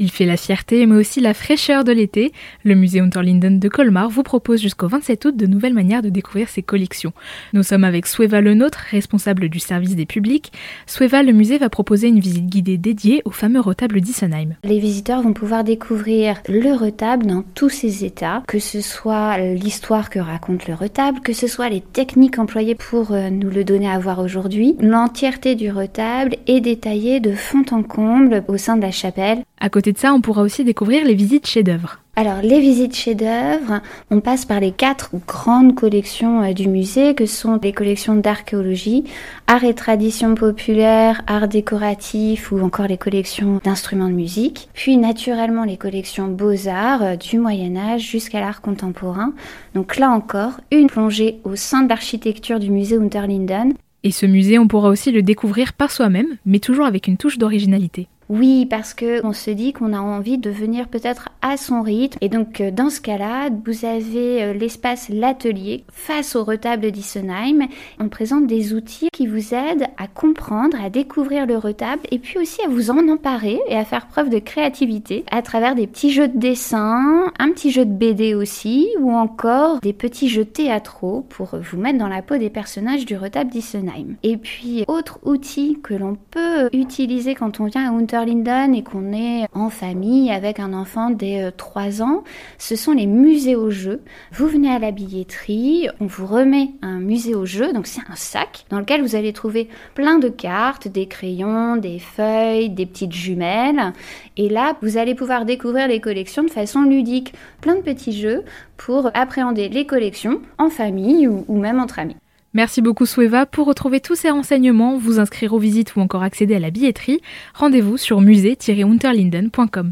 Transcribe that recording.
Il fait la fierté mais aussi la fraîcheur de l'été. Le musée Unterlinden de Colmar vous propose jusqu'au 27 août de nouvelles manières de découvrir ses collections. Nous sommes avec Sueva Le Nôtre, responsable du service des publics. Sueva, le musée va proposer une visite guidée dédiée au fameux retable d'Issenheim. Les visiteurs vont pouvoir découvrir le retable dans tous ses états, que ce soit l'histoire que raconte le retable, que ce soit les techniques employées pour euh, nous le donner à voir aujourd'hui. L'entièreté du retable est détaillée de fond en comble au sein de la chapelle. À côté de ça, on pourra aussi découvrir les visites chefs-d'œuvre. Alors, les visites chefs-d'œuvre, on passe par les quatre grandes collections euh, du musée, que sont les collections d'archéologie, art et tradition populaire, art décoratif ou encore les collections d'instruments de musique. Puis, naturellement, les collections beaux-arts euh, du Moyen-Âge jusqu'à l'art contemporain. Donc là encore, une plongée au sein de l'architecture du musée Unterlinden. Et ce musée, on pourra aussi le découvrir par soi-même, mais toujours avec une touche d'originalité. Oui, parce que on se dit qu'on a envie de venir peut-être à son rythme. Et donc, euh, dans ce cas-là, vous avez euh, l'espace L'Atelier face au retable d'Issenheim. On présente des outils qui vous aident à comprendre, à découvrir le retable et puis aussi à vous en emparer et à faire preuve de créativité à travers des petits jeux de dessin, un petit jeu de BD aussi ou encore des petits jeux théâtraux pour vous mettre dans la peau des personnages du retable d'Issenheim. Et puis, autre outil que l'on peut utiliser quand on vient à Hunter Linden et qu'on est en famille avec un enfant dès 3 euh, ans, ce sont les musées au jeu. Vous venez à la billetterie, on vous remet un musée au jeu, donc c'est un sac dans lequel vous allez trouver plein de cartes, des crayons, des feuilles, des petites jumelles. Et là, vous allez pouvoir découvrir les collections de façon ludique. Plein de petits jeux pour appréhender les collections en famille ou même entre amis. Merci beaucoup Sueva. Pour retrouver tous ces renseignements, vous inscrire aux visites ou encore accéder à la billetterie, rendez-vous sur musée-unterlinden.com.